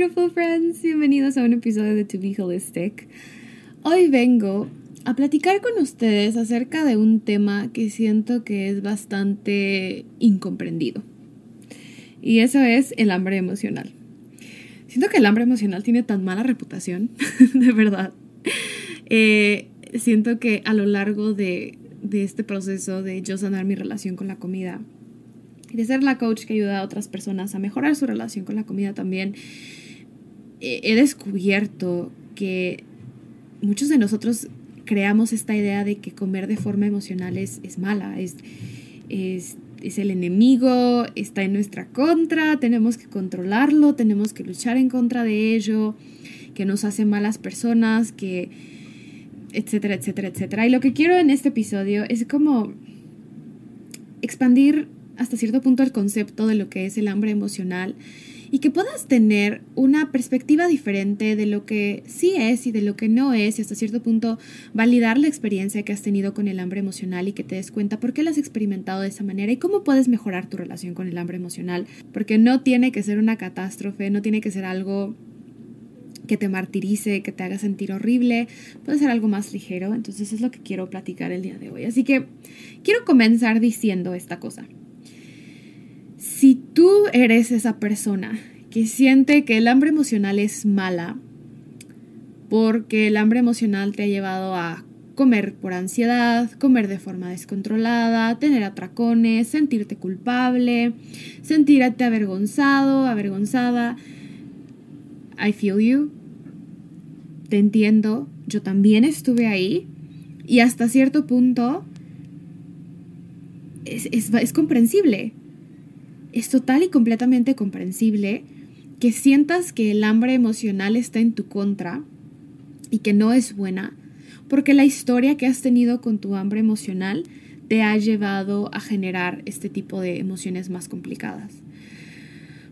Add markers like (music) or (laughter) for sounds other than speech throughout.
Beautiful. Bienvenidos a un episodio de To Be Holistic. Hoy vengo a platicar con ustedes acerca de un tema que siento que es bastante incomprendido. Y eso es el hambre emocional. Siento que el hambre emocional tiene tan mala reputación, (laughs) de verdad. Eh, siento que a lo largo de, de este proceso de yo sanar mi relación con la comida, y de ser la coach que ayuda a otras personas a mejorar su relación con la comida también, he descubierto que muchos de nosotros creamos esta idea de que comer de forma emocional es, es mala, es, es, es, el enemigo, está en nuestra contra, tenemos que controlarlo, tenemos que luchar en contra de ello, que nos hace malas personas, que etcétera, etcétera, etcétera. Y lo que quiero en este episodio es como expandir hasta cierto punto el concepto de lo que es el hambre emocional y que puedas tener una perspectiva diferente de lo que sí es y de lo que no es y hasta cierto punto validar la experiencia que has tenido con el hambre emocional y que te des cuenta por qué la has experimentado de esa manera y cómo puedes mejorar tu relación con el hambre emocional. Porque no tiene que ser una catástrofe, no tiene que ser algo que te martirice, que te haga sentir horrible, puede ser algo más ligero, entonces es lo que quiero platicar el día de hoy. Así que quiero comenzar diciendo esta cosa. Si tú eres esa persona que siente que el hambre emocional es mala, porque el hambre emocional te ha llevado a comer por ansiedad, comer de forma descontrolada, tener atracones, sentirte culpable, sentirte avergonzado, avergonzada. I feel you. Te entiendo. Yo también estuve ahí. Y hasta cierto punto es, es comprensible es total y completamente comprensible que sientas que el hambre emocional está en tu contra y que no es buena, porque la historia que has tenido con tu hambre emocional te ha llevado a generar este tipo de emociones más complicadas.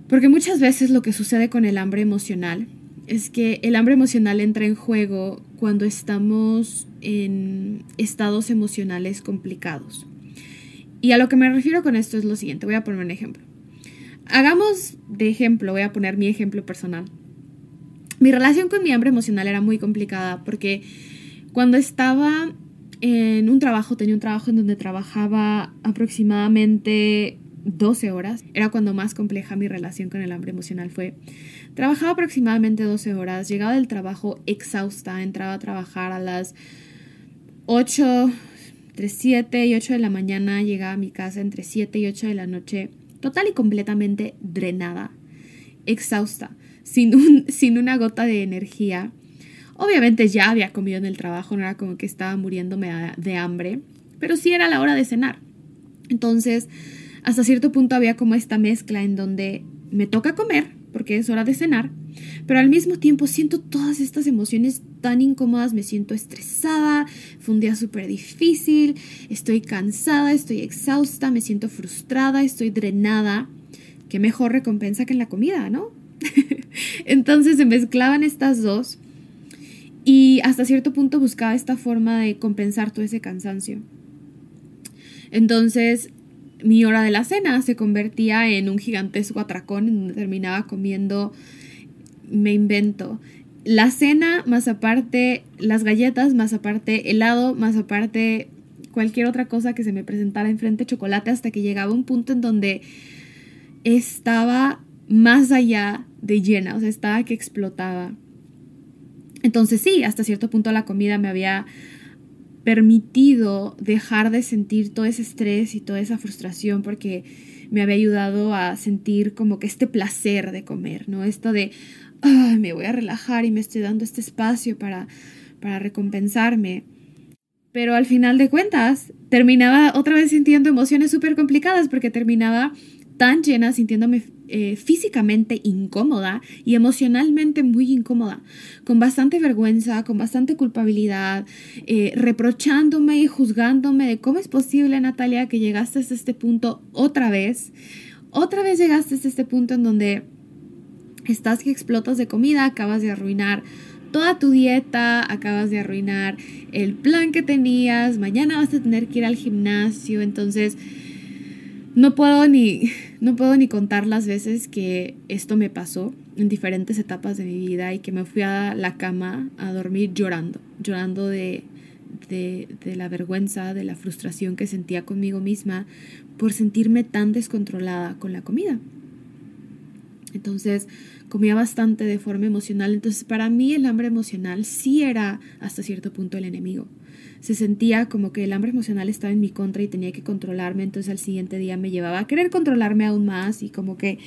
Porque muchas veces lo que sucede con el hambre emocional es que el hambre emocional entra en juego cuando estamos en estados emocionales complicados. Y a lo que me refiero con esto es lo siguiente, voy a poner un ejemplo. Hagamos de ejemplo, voy a poner mi ejemplo personal. Mi relación con mi hambre emocional era muy complicada porque cuando estaba en un trabajo, tenía un trabajo en donde trabajaba aproximadamente 12 horas. Era cuando más compleja mi relación con el hambre emocional fue. Trabajaba aproximadamente 12 horas, llegaba del trabajo exhausta, entraba a trabajar a las 8, entre 7 y 8 de la mañana, llegaba a mi casa entre 7 y 8 de la noche total y completamente drenada, exhausta, sin, (laughs) sin una gota de energía. Obviamente ya había comido en el trabajo, no era como que estaba muriéndome de hambre, pero sí era la hora de cenar. Entonces, hasta cierto punto había como esta mezcla en donde me toca comer, porque es hora de cenar, pero al mismo tiempo siento todas estas emociones tan incómodas, me siento estresada, fue un día súper difícil, estoy cansada, estoy exhausta, me siento frustrada, estoy drenada. Qué mejor recompensa que en la comida, ¿no? (laughs) Entonces se mezclaban estas dos y hasta cierto punto buscaba esta forma de compensar todo ese cansancio. Entonces mi hora de la cena se convertía en un gigantesco atracón en donde terminaba comiendo, me invento, la cena más aparte las galletas, más aparte helado, más aparte cualquier otra cosa que se me presentara enfrente, chocolate, hasta que llegaba un punto en donde estaba más allá de llena, o sea, estaba que explotaba. Entonces sí, hasta cierto punto la comida me había permitido dejar de sentir todo ese estrés y toda esa frustración porque me había ayudado a sentir como que este placer de comer, ¿no? Esto de, me voy a relajar y me estoy dando este espacio para, para recompensarme. Pero al final de cuentas, terminaba otra vez sintiendo emociones súper complicadas porque terminaba tan llena, sintiéndome eh, físicamente incómoda y emocionalmente muy incómoda, con bastante vergüenza, con bastante culpabilidad, eh, reprochándome y juzgándome de cómo es posible, Natalia, que llegaste hasta este punto otra vez. Otra vez llegaste hasta este punto en donde estás que explotas de comida, acabas de arruinar toda tu dieta, acabas de arruinar el plan que tenías, mañana vas a tener que ir al gimnasio, entonces no puedo ni, no puedo ni contar las veces que esto me pasó en diferentes etapas de mi vida y que me fui a la cama a dormir llorando, llorando de, de, de la vergüenza, de la frustración que sentía conmigo misma por sentirme tan descontrolada con la comida. Entonces comía bastante de forma emocional. Entonces para mí el hambre emocional sí era hasta cierto punto el enemigo se sentía como que el hambre emocional estaba en mi contra y tenía que controlarme, entonces al siguiente día me llevaba a querer controlarme aún más y como que,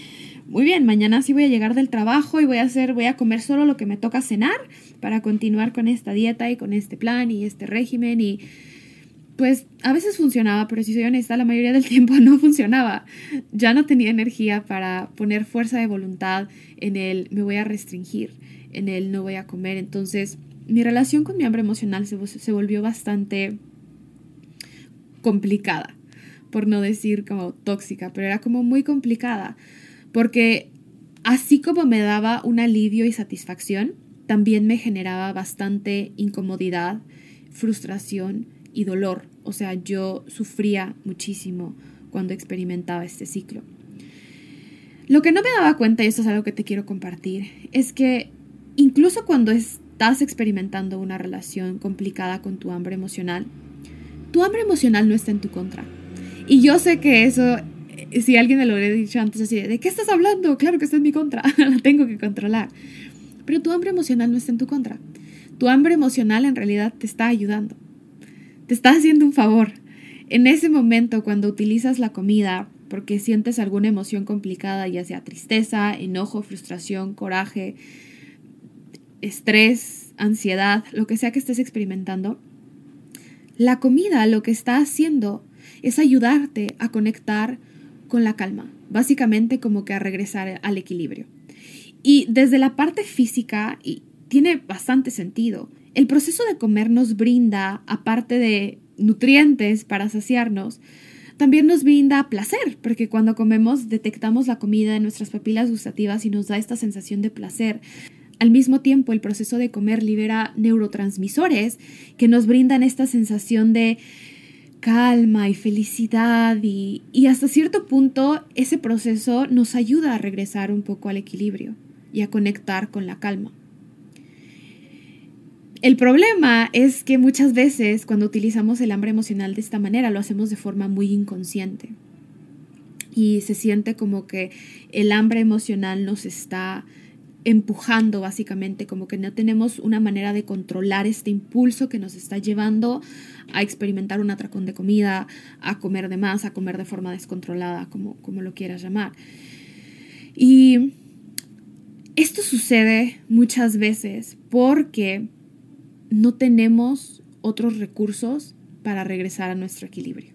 muy bien, mañana sí voy a llegar del trabajo y voy a hacer, voy a comer solo lo que me toca cenar para continuar con esta dieta y con este plan y este régimen y pues a veces funcionaba, pero si soy honesta, la mayoría del (laughs) tiempo no funcionaba. Ya no tenía energía para poner fuerza de voluntad en el me voy a restringir, en el no voy a comer, entonces mi relación con mi hambre emocional se, volvió bastante complicada, por no decir como tóxica, pero era como muy complicada, porque así como me daba un alivio y satisfacción, también me generaba bastante incomodidad, frustración y dolor. O sea, yo sufría muchísimo cuando experimentaba este ciclo. Lo que no me daba cuenta, y esto es algo que te quiero compartir, es que incluso cuando es, estás experimentando una relación complicada con tu hambre emocional, tu hambre emocional no está en tu contra. Y yo sé que eso, eh, si alguien me lo hubiera dicho antes así, ¿de qué estás hablando? Claro que está en mi contra, (laughs) la tengo que controlar. Pero tu hambre emocional no está en tu contra. Tu hambre emocional en realidad te está ayudando. Te está haciendo un favor. En ese momento, cuando utilizas la comida porque sientes alguna emoción complicada, ya sea tristeza, enojo, frustración, coraje, estrés, ansiedad, lo que sea que estés experimentando, la comida lo que está haciendo es ayudarte a conectar con la calma, básicamente como que a regresar al equilibrio. Y desde la parte física, y tiene bastante sentido, el proceso de comer nos brinda, aparte de nutrientes para saciarnos, también nos brinda placer, porque cuando comemos detectamos la comida en nuestras papilas gustativas y nos da esta sensación de placer. Al mismo tiempo, el proceso de comer libera neurotransmisores que nos brindan esta sensación de calma y felicidad y, hasta cierto punto ese proceso nos ayuda a regresar un poco al equilibrio y a conectar con la calma. El problema es que muchas veces cuando utilizamos el hambre emocional de esta manera lo hacemos de forma muy inconsciente y se siente como que el hambre emocional nos está empujando básicamente, como que no tenemos una manera de controlar este impulso que nos está llevando a experimentar un atracón de comida, a comer de más, a comer de forma descontrolada, como, como lo quieras llamar. Y esto sucede muchas veces porque no tenemos otros recursos para regresar a nuestro equilibrio.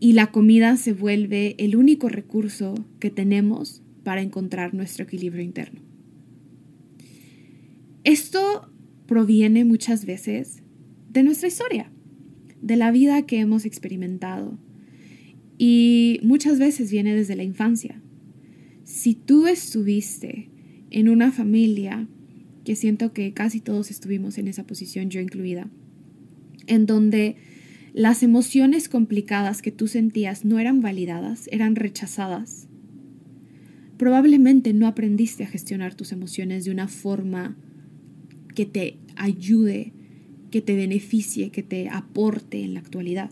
Y la comida se vuelve el único recurso que tenemos para encontrar nuestro equilibrio interno. Esto proviene muchas veces de nuestra historia, de la vida que hemos experimentado y muchas veces viene desde la infancia. Si tú estuviste en una familia, que siento que casi todos estuvimos en esa posición, yo incluida, en donde las emociones complicadas que tú sentías no eran validadas, eran rechazadas, probablemente no aprendiste a gestionar tus emociones de una forma que te ayude, que te beneficie, que te aporte en la actualidad.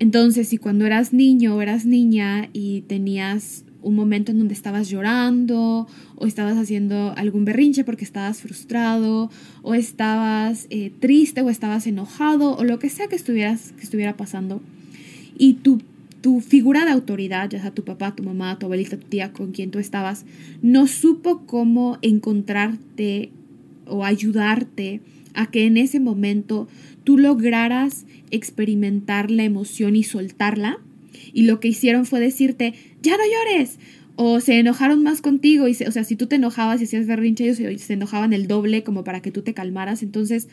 Entonces, si cuando eras niño o eras niña y tenías un momento en donde estabas llorando o estabas haciendo algún berrinche porque estabas frustrado o estabas eh, triste o estabas enojado o lo que sea que, estuvieras, que estuviera pasando y tu, tu figura de autoridad, ya sea tu papá, tu mamá, tu abuelita, tu tía con quien tú estabas, no supo cómo encontrarte o ayudarte a que en ese momento tú lograras experimentar la emoción y soltarla, y lo que hicieron fue decirte, ya no llores. O se enojaron más contigo. Y o sea, si tú te enojabas y hacías berrinche, ellos se enojaban el doble como para que tú te calmaras. Entonces,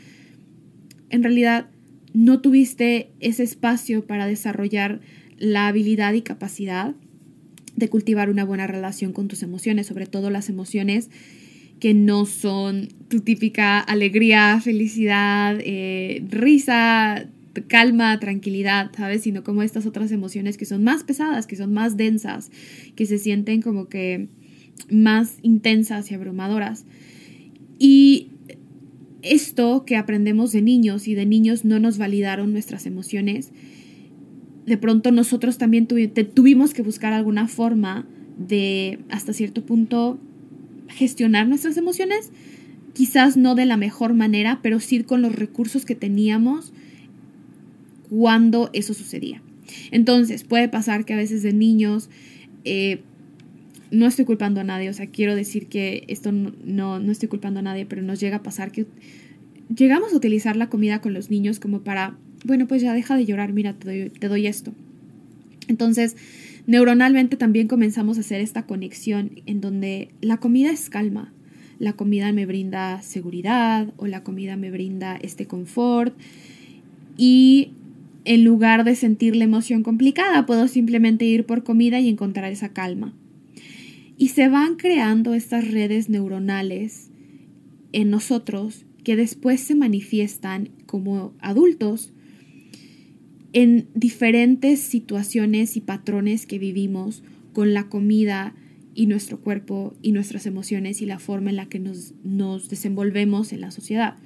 en realidad, no tuviste ese espacio para desarrollar la habilidad y capacidad de cultivar una buena relación con tus emociones, sobre todo las emociones que no son tu típica alegría, felicidad, eh, risa, calma, tranquilidad, ¿sabes? Sino como estas otras emociones que son más pesadas, que son más densas, que se sienten como que más intensas y abrumadoras. Y esto que aprendemos de niños y de niños no nos validaron nuestras emociones, de pronto nosotros también tuvimos que buscar alguna forma de, hasta cierto punto, gestionar nuestras emociones, quizás no de la mejor manera, pero sí con los recursos que teníamos cuando eso sucedía. Entonces, puede pasar que a veces de niños, eh, no estoy culpando a nadie, o sea, quiero decir que esto no, no, estoy culpando a nadie, pero nos llega a pasar que llegamos a utilizar la comida con los niños como para, bueno, pues ya deja de llorar, mira, te doy, esto. Entonces, neuronalmente también comenzamos a hacer esta conexión en donde la comida es calma, la comida me brinda seguridad o la comida me brinda este confort y en lugar de sentir la emoción complicada, puedo simplemente ir por comida y encontrar esa calma. Y se van creando estas redes neuronales en nosotros que después se manifiestan como adultos en diferentes situaciones y patrones que vivimos con la comida y nuestro cuerpo y nuestras emociones y la forma en la que nos, nos desenvolvemos en la sociedad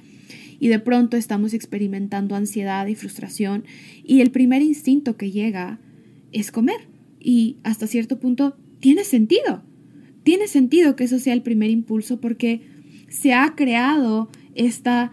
y de pronto estamos experimentando ansiedad y frustración y el primer instinto que llega es comer y hasta cierto punto tiene sentido. Tiene sentido que eso sea el primer impulso porque se ha creado esta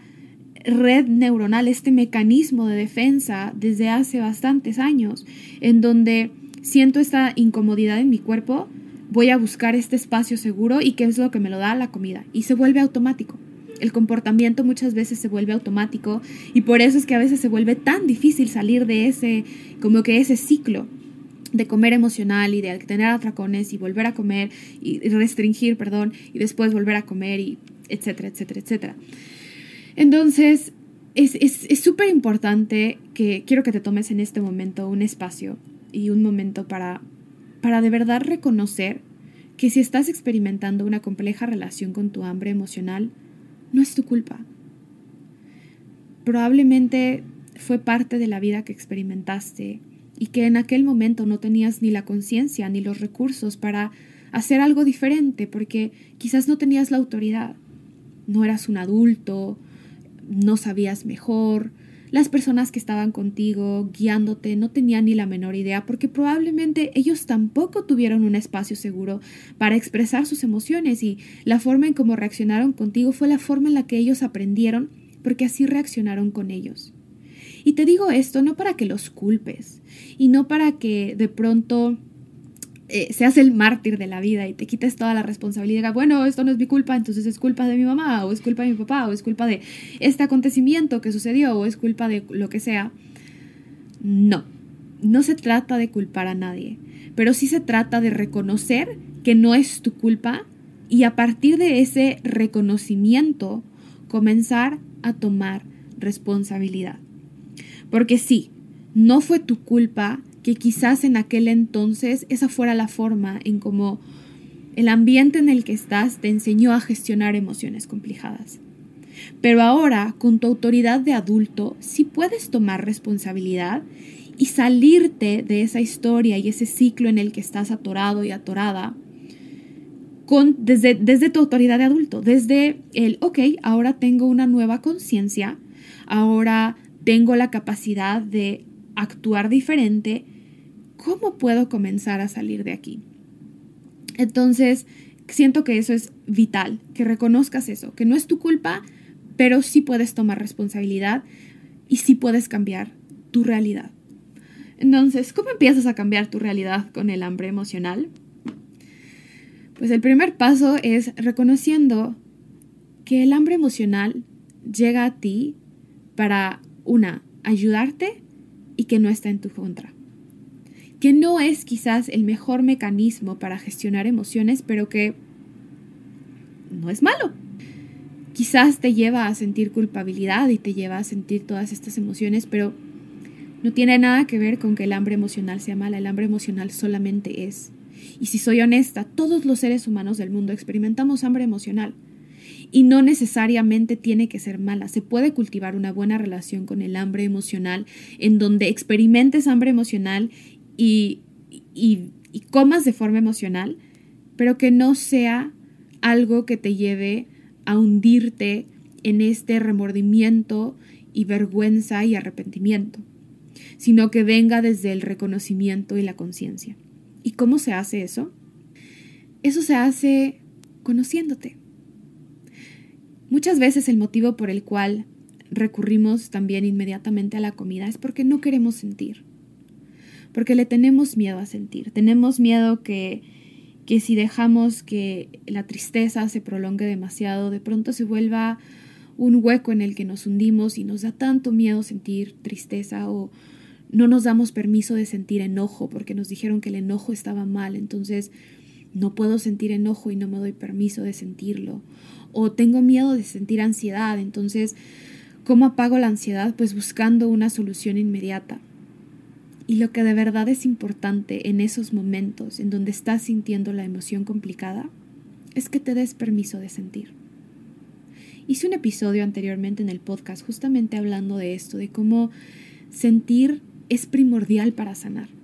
red neuronal, este mecanismo de defensa desde hace bastantes años, en donde siento esta incomodidad en mi cuerpo, voy a buscar este espacio seguro y qué es lo que me lo da la comida y se vuelve automático el comportamiento muchas veces se vuelve automático y por eso es que a veces se vuelve tan difícil salir de ese, como que ese ciclo de comer emocional y de tener atracones y volver a comer y restringir, perdón, y después volver a comer y etcétera, etcétera, etcétera. Entonces, es súper importante que quiero que te tomes en este momento un espacio y un momento para, para de verdad reconocer que si estás experimentando una compleja relación con tu hambre emocional, no es tu culpa. Probablemente fue parte de la vida que experimentaste y que en aquel momento no tenías ni la conciencia ni los recursos para hacer algo diferente porque quizás no tenías la autoridad, no eras un adulto, no sabías mejor, las personas que estaban contigo, guiándote, no tenían ni la menor idea porque probablemente ellos tampoco tuvieron un espacio seguro para expresar sus emociones y la forma en cómo reaccionaron contigo fue la forma en la que ellos aprendieron porque así reaccionaron con ellos. Y te digo esto no para que los culpes y no para que de pronto eh, seas el mártir de la vida y te quites toda la responsabilidad, bueno, esto no es mi culpa, entonces es culpa de mi mamá, o es culpa de mi papá, o es culpa de este acontecimiento que sucedió, o es culpa de lo que sea. No, no se trata de culpar a nadie, pero sí se trata de reconocer que no es tu culpa y a partir de ese reconocimiento comenzar a tomar responsabilidad. Porque sí, no fue tu culpa que quizás en aquel entonces esa fuera la forma en cómo el ambiente en el que estás te enseñó a gestionar emociones complicadas. Pero ahora, con tu autoridad de adulto, sí puedes tomar responsabilidad y salirte de esa historia y ese ciclo en el que estás atorado y atorada con, desde, desde tu autoridad de adulto, desde el, ok, ahora tengo una nueva conciencia, ahora tengo la capacidad de actuar diferente, ¿cómo puedo comenzar a salir de aquí? Entonces, siento que eso es vital, que reconozcas eso, que no es tu culpa, pero sí puedes tomar responsabilidad y sí puedes cambiar tu realidad. Entonces, ¿cómo empiezas a cambiar tu realidad con el hambre emocional? Pues el primer paso es reconociendo que el hambre emocional llega a ti para, una, ayudarte y que no está en tu contra. Que no es quizás el mejor mecanismo para gestionar emociones, pero que no es malo. Quizás te lleva a sentir culpabilidad y te lleva a sentir todas estas emociones, pero no tiene nada que ver con que el hambre emocional sea mala. El hambre emocional solamente es. Y si soy honesta, todos los seres humanos del mundo experimentamos hambre emocional. Y no necesariamente tiene que ser mala. Se puede cultivar una buena relación con el hambre emocional en donde experimentes hambre emocional y, y, y comas de forma emocional, pero que no sea algo que te lleve a hundirte en este remordimiento y vergüenza y arrepentimiento, sino que venga desde el reconocimiento y la conciencia. ¿Y cómo se hace eso? Eso se hace conociéndote. Muchas veces el motivo por el cual recurrimos también inmediatamente a la comida es porque no queremos sentir, porque le tenemos miedo a sentir, tenemos miedo que, que si dejamos que la tristeza se prolongue demasiado, de pronto se vuelva un hueco en el que nos hundimos y nos da tanto miedo sentir tristeza o no nos damos permiso de sentir enojo porque nos dijeron que el enojo estaba mal, entonces no puedo sentir enojo y no me doy permiso de sentirlo. O tengo miedo de sentir ansiedad, entonces, ¿cómo apago la ansiedad? Pues buscando una solución inmediata. Y lo que de verdad es importante en esos momentos en donde estás sintiendo la emoción complicada es que te des permiso de sentir. Hice un episodio anteriormente en el podcast justamente hablando de esto, de cómo sentir es primordial para sanar.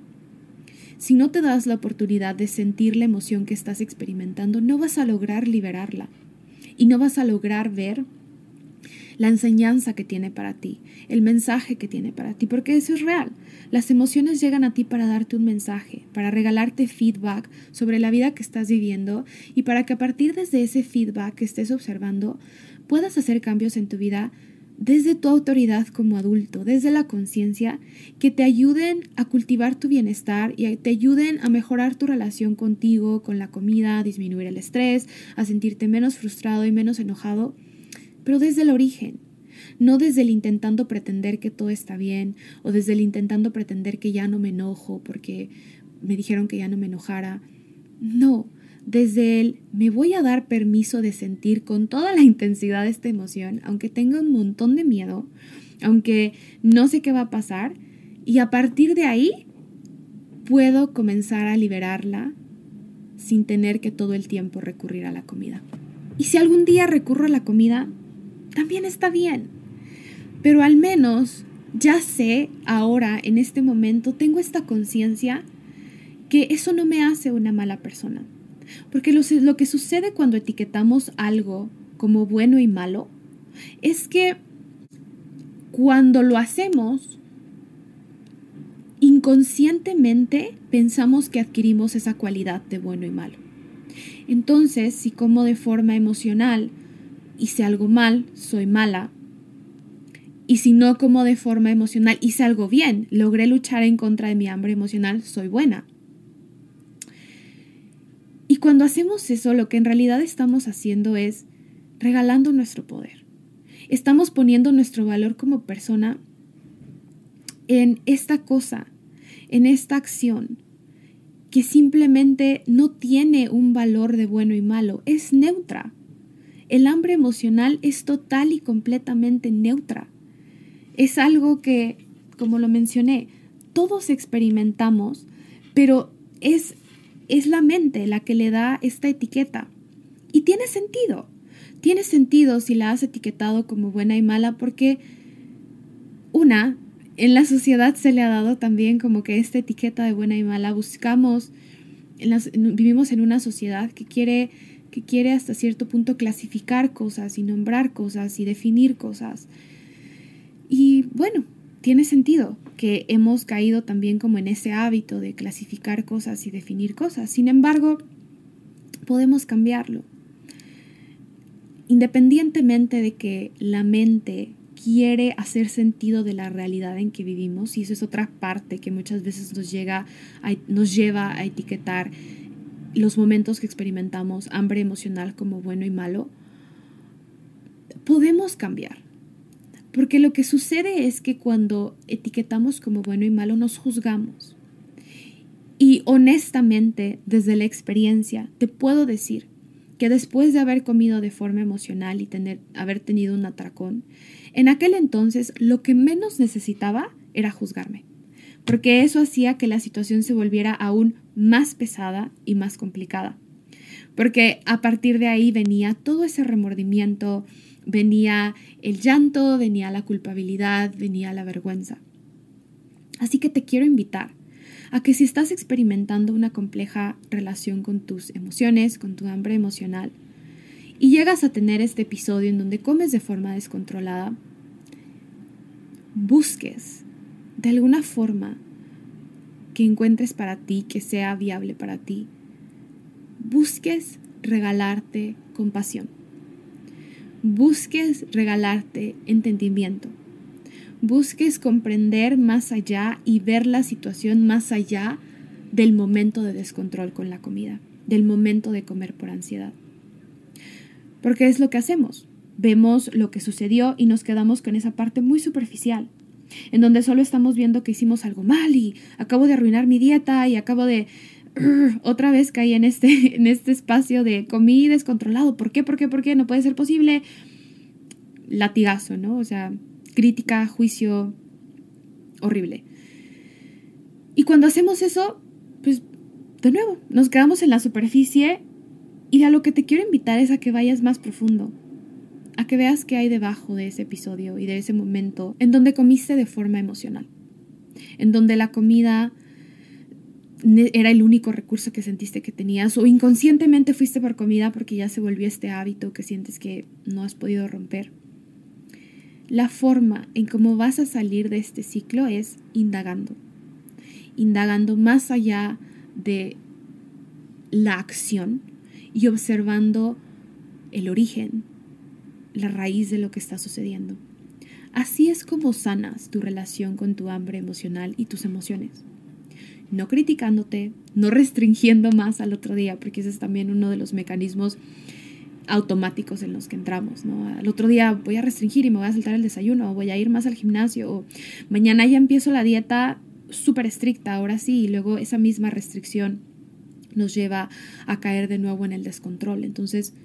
Si no te das la oportunidad de sentir la emoción que estás experimentando, no vas a lograr liberarla y no vas a lograr ver la enseñanza que tiene para ti, el mensaje que tiene para ti, porque eso es real. Las emociones llegan a ti para darte un mensaje, para regalarte feedback sobre la vida que estás viviendo y para que a partir de ese feedback que estés observando puedas hacer cambios en tu vida desde tu autoridad como adulto, desde la conciencia, que te ayuden a cultivar tu bienestar y te ayuden a mejorar tu relación contigo, con la comida, a disminuir el estrés, a sentirte menos frustrado y menos enojado, pero desde el origen, no desde el intentando pretender que todo está bien o desde el intentando pretender que ya no me enojo porque me dijeron que ya no me enojara. No, desde el me voy a dar permiso de sentir con toda la intensidad esta emoción, aunque tenga un montón de miedo, aunque no sé qué va a pasar, y a partir de ahí puedo comenzar a liberarla sin tener que todo el tiempo recurrir a la comida. Y si algún día recurro a la comida, también está bien. Pero al menos ya sé ahora, en este momento, tengo esta conciencia que eso no me hace una mala persona. Porque lo, que sucede cuando etiquetamos algo como bueno y malo es que cuando lo hacemos, inconscientemente pensamos que adquirimos esa cualidad de bueno y malo. Entonces, si como de forma emocional hice algo mal, soy mala. Y si no como de forma emocional hice algo bien, logré luchar en contra de mi hambre emocional, soy buena. Y cuando hacemos eso, lo que en realidad estamos haciendo es regalando nuestro poder. Estamos poniendo nuestro valor como persona en esta cosa, en esta acción, que simplemente no tiene un valor de bueno y malo, es neutra. El hambre emocional es total y completamente neutra. Es algo que, como lo mencioné, todos experimentamos, pero es es la mente la que le da esta etiqueta. Y tiene sentido. Tiene sentido si la has etiquetado como buena y mala porque, una, en la sociedad se le ha dado también como que esta etiqueta de buena y mala. Buscamos, vivimos en una sociedad que quiere, que quiere hasta cierto punto clasificar cosas y nombrar cosas y definir cosas. Y bueno, tiene sentido que hemos caído también como en ese hábito de clasificar cosas y definir cosas. Sin embargo, podemos cambiarlo. Independientemente de que la mente quiere hacer sentido de la realidad en que vivimos, y eso es otra parte que muchas veces nos, llega nos lleva a etiquetar los momentos que experimentamos hambre emocional como bueno y malo, podemos cambiar. Porque lo que sucede es que cuando etiquetamos como bueno y malo nos juzgamos. Y honestamente, desde la experiencia, te puedo decir que después de haber comido de forma emocional y tener, haber tenido un atracón, en aquel entonces lo que menos necesitaba era juzgarme, porque eso hacía que la situación se volviera aún más pesada y más complicada. Porque a partir de ahí venía todo ese remordimiento, venía el llanto, venía la culpabilidad, venía la vergüenza. Así que te quiero invitar a que si estás experimentando una compleja relación con tus emociones, con tu hambre emocional, y llegas a tener este episodio en donde comes de forma descontrolada, busques de alguna forma que encuentres para ti, que sea viable para ti, busques regalarte compasión, busques regalarte entendimiento, busques comprender más allá y ver la situación más allá del momento de descontrol con la comida, del momento de comer por ansiedad. Porque es lo que hacemos. Vemos lo que sucedió y nos quedamos con esa parte muy superficial, en donde solo estamos viendo que hicimos algo mal y acabo de arruinar mi dieta y acabo de... (clears throat) otra vez caí en este, (laughs) en este espacio de comí descontrolado. ¿Por qué? ¿Por qué? ¿Por qué? No puede ser posible. Latigazo, ¿no? O sea, crítica, juicio, horrible. Y cuando hacemos eso, pues de nuevo, nos quedamos en la superficie y a lo que te quiero invitar es a que vayas más profundo, a que veas qué hay debajo de ese episodio y de ese momento en donde comiste de forma emocional, en donde la comida era el único recurso que sentiste que tenías o inconscientemente fuiste por comida porque ya se volvió este hábito que sientes que no has podido romper. La forma en cómo vas a salir de este ciclo es indagando, indagando más allá de la acción, y observando el origen, la raíz de lo que está sucediendo. Así es como sanas tu relación con tu hambre emocional y tus emociones. No criticándote, no restringiendo más al otro día, porque ese es también uno de los mecanismos automáticos en los que entramos, ¿no? Al otro día voy a restringir y me voy a saltar el desayuno, o voy a ir más al gimnasio, o mañana ya empiezo la dieta súper estricta, ahora sí, y luego esa misma restricción nos lleva a caer de nuevo en el descontrol. Entonces,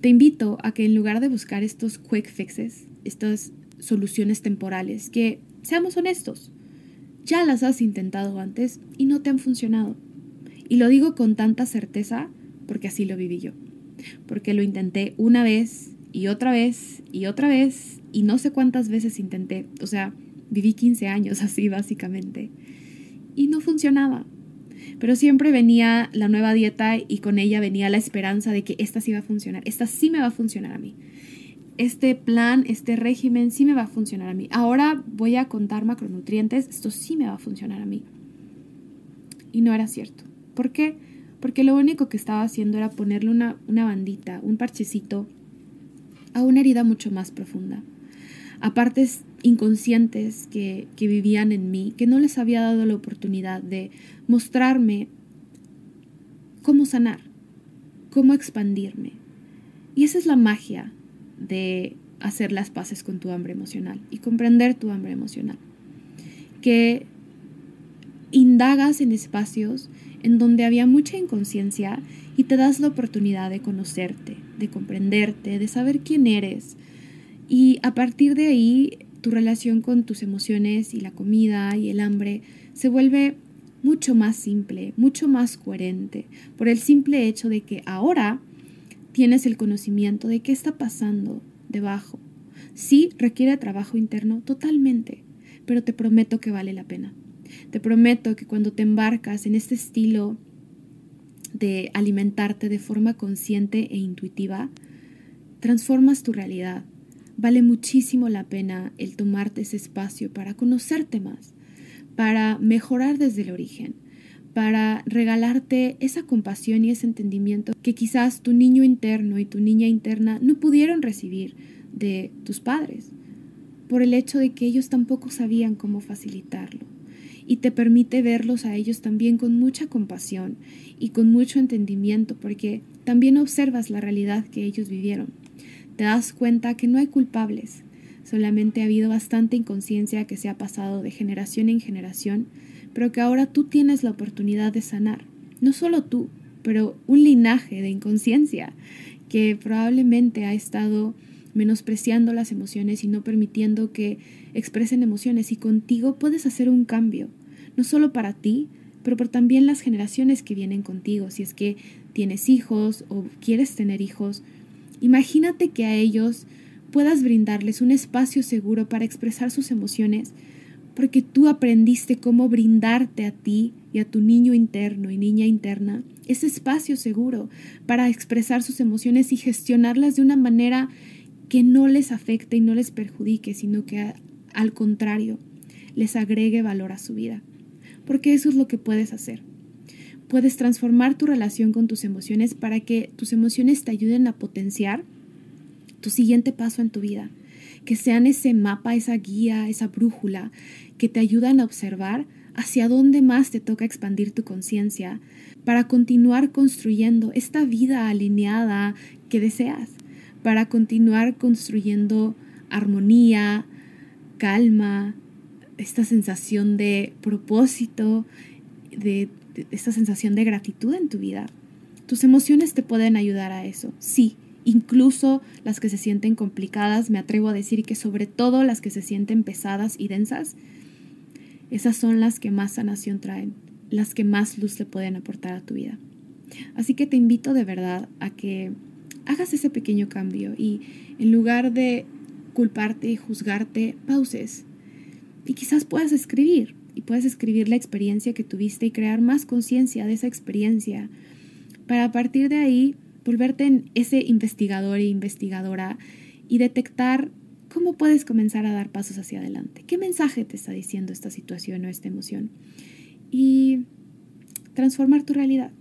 te invito a que en lugar de buscar estos quick fixes, estas soluciones temporales, que seamos honestos, ya las has intentado antes y no te han funcionado. Y lo digo con tanta certeza porque así lo viví yo. Porque lo intenté una vez y otra vez y otra vez y no sé cuántas veces intenté. O sea, viví 15 años (laughs) así básicamente. Y no funcionaba. Pero siempre venía la nueva dieta y con ella venía la esperanza de que esta sí va a funcionar, esta sí me va a funcionar a mí. Este plan, este régimen sí me va a funcionar a mí. Ahora voy a contar macronutrientes, esto sí me va a funcionar a mí. Y no era cierto. ¿Por qué? Porque lo único que estaba haciendo era ponerle una, una bandita, un parchecito a una herida mucho más profunda. A partes inconscientes que, que vivían en mí, que no les había dado la oportunidad de mostrarme cómo sanar, cómo expandirme. Y esa es la magia de hacer las paces con tu hambre emocional y comprender tu hambre emocional. Que indagas en espacios en donde había mucha inconsciencia y te das la oportunidad de conocerte, de comprenderte, de saber quién eres. Y a partir de ahí, tu relación con tus emociones y la comida y el hambre se vuelve mucho más simple, mucho más coherente, por el simple hecho de que ahora tienes el conocimiento de qué está pasando debajo. Sí, requiere trabajo interno totalmente, pero te prometo que vale la pena. Te prometo que cuando te embarcas en este estilo de alimentarte de forma consciente e intuitiva, transformas tu realidad, vale muchísimo la pena el tomarte ese espacio para conocerte más, para mejorar desde el origen, para regalarte esa compasión y ese entendimiento que quizás tu niño interno y tu niña interna no pudieron recibir de tus padres, por el hecho de que ellos tampoco sabían cómo facilitarlo. Y te permite verlos a ellos también con mucha compasión y con mucho entendimiento, porque también observas la realidad que ellos vivieron. Te das cuenta que no hay culpables, solamente ha habido bastante inconsciencia que se ha pasado de generación en generación, pero que ahora tú tienes la oportunidad de sanar. No solo tú, pero un linaje de inconsciencia que probablemente ha estado menospreciando las emociones y no permitiendo que expresen emociones y contigo puedes hacer un cambio, no solo para ti, pero por también las generaciones que vienen contigo, si es que tienes hijos o quieres tener hijos, imagínate que a ellos puedas brindarles un espacio seguro para expresar sus emociones, porque tú aprendiste cómo brindarte a ti y a tu niño interno y niña interna ese espacio seguro para expresar sus emociones y gestionarlas de una manera que no les afecte y no les perjudique, sino que al contrario, les agregue valor a su vida. Porque eso es lo que puedes hacer. Puedes transformar tu relación con tus emociones para que tus emociones te ayuden a potenciar tu siguiente paso en tu vida, que sean ese mapa, esa guía, esa brújula que te ayudan a observar hacia dónde más te toca expandir tu conciencia para continuar construyendo esta vida alineada que deseas para continuar construyendo armonía, calma, esta sensación de propósito, de, esta sensación de gratitud en tu vida. Tus emociones te pueden ayudar a eso, sí, incluso las que se sienten complicadas, me atrevo a decir que sobre todo las que se sienten pesadas y densas, esas son las que más sanación traen, las que más luz le pueden aportar a tu vida. Así que te invito de verdad a que hagas ese pequeño cambio y en lugar de culparte y juzgarte, pauses. Y quizás puedas escribir y puedas escribir la experiencia que tuviste y crear más conciencia de esa experiencia para a partir de ahí volverte en ese investigador e investigadora y detectar cómo puedes comenzar a dar pasos hacia adelante. ¿Qué mensaje te está diciendo esta situación o esta emoción? Y transformar tu realidad.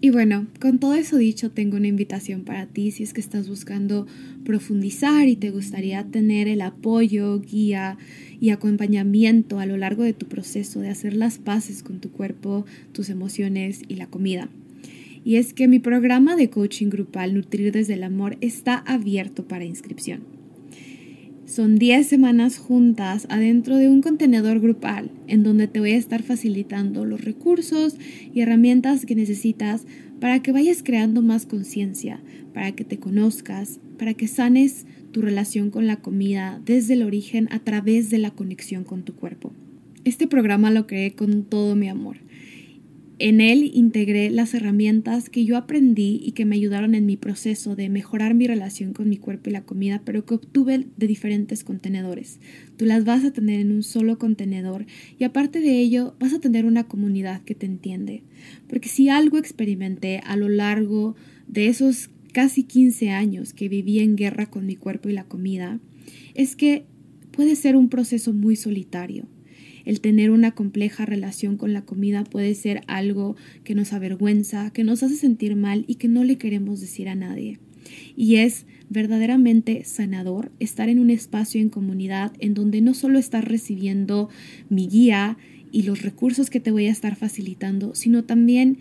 Y bueno, con todo eso dicho, tengo una invitación para ti si es que estás buscando profundizar y te gustaría tener el apoyo, guía y acompañamiento a lo largo de tu proceso de hacer las paces con tu cuerpo, tus emociones y la comida. Y es que mi programa de coaching grupal Nutrir desde el Amor está abierto para inscripción. Son 10 semanas juntas adentro de un contenedor grupal en donde te voy a estar facilitando los recursos y herramientas que necesitas para que vayas creando más conciencia, para que te conozcas, para que sanes tu relación con la comida desde el origen a través de la conexión con tu cuerpo. Este programa lo creé con todo mi amor en él integré las herramientas que yo aprendí y que me ayudaron en mi proceso de mejorar mi relación con mi cuerpo y la comida, pero que obtuve de diferentes contenedores. Tú las vas a tener en un solo contenedor y aparte de ello vas a tener una comunidad que te entiende. Porque si algo experimenté a lo largo de esos casi 15 años que viví en guerra con mi cuerpo y la comida, es que puede ser un proceso muy solitario el tener una compleja relación con la comida puede ser algo que nos avergüenza, que nos hace sentir mal y que no le queremos decir a nadie. Y es verdaderamente sanador estar en un espacio en comunidad en donde no solo estás recibiendo mi guía y los recursos que te voy a estar facilitando, sino también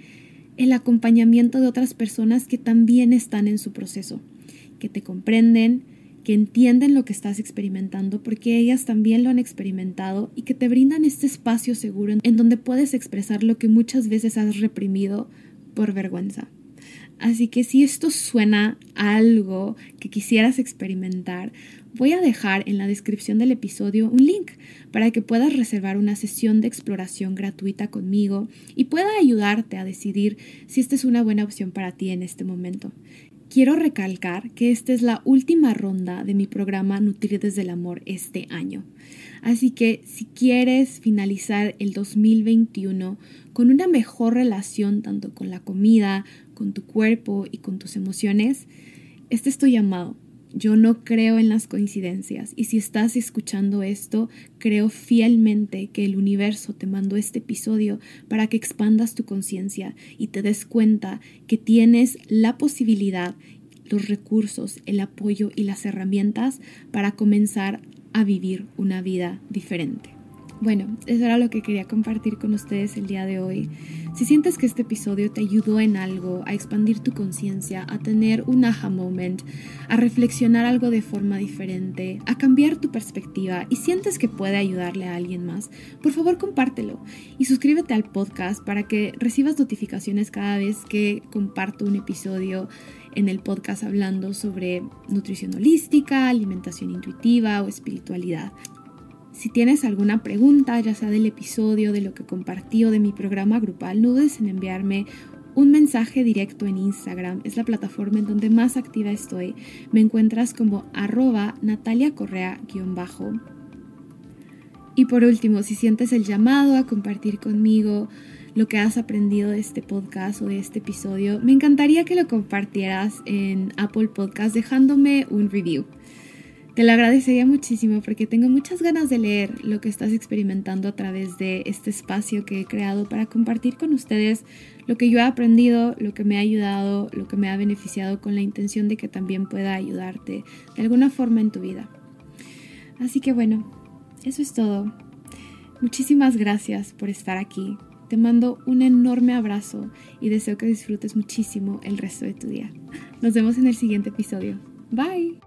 el acompañamiento de otras personas que también están en su proceso, que te comprenden, que entienden lo que estás experimentando porque ellas también lo han experimentado y que te brindan este espacio seguro en donde puedes expresar lo que muchas veces has reprimido por vergüenza. Así que si esto suena algo que quisieras experimentar, voy a dejar en la descripción del episodio un link para que puedas reservar una sesión de exploración gratuita conmigo y pueda ayudarte a decidir si esta es una buena opción para ti en este momento. Quiero recalcar que esta es la última ronda de mi programa Nutrir desde el Amor este año. Así que si quieres finalizar el 2021 con una mejor relación tanto con la comida, con tu cuerpo y con tus emociones, este es tu llamado. Yo no creo en las coincidencias y si estás escuchando esto, creo fielmente que el universo te mandó este episodio para que expandas tu conciencia y te des cuenta que tienes la posibilidad, los recursos, el apoyo y las herramientas para comenzar a vivir una vida diferente. Bueno, eso era lo que quería compartir con ustedes el día de hoy. Si sientes que este episodio te ayudó en algo, a expandir tu conciencia, a tener un aha moment, a reflexionar algo de forma diferente, a cambiar tu perspectiva y sientes que puede ayudarle a alguien más, por favor compártelo y suscríbete al podcast para que recibas notificaciones cada vez que comparto un episodio en el podcast hablando sobre nutrición holística, alimentación intuitiva o espiritualidad. Si tienes alguna pregunta, ya sea del episodio, de lo que compartí o de mi programa grupal, no dudes en enviarme un mensaje directo en Instagram. Es la plataforma en donde más activa estoy. Me encuentras como arroba Natalia Correa-bajo. Y por último, si sientes el llamado a compartir conmigo lo que has aprendido de este podcast o de este episodio, me encantaría que lo compartieras en Apple Podcast dejándome un review. Te lo agradecería muchísimo porque tengo muchas ganas de leer lo que estás experimentando a través de este espacio que he creado para compartir con ustedes lo que yo he aprendido, lo que me ha ayudado, lo que me ha beneficiado con la intención de que también pueda ayudarte de alguna forma en tu vida. Así que bueno, eso es todo. Muchísimas gracias por estar aquí. Te mando un enorme abrazo y deseo que disfrutes muchísimo el resto de tu día. Nos vemos en el siguiente episodio. Bye.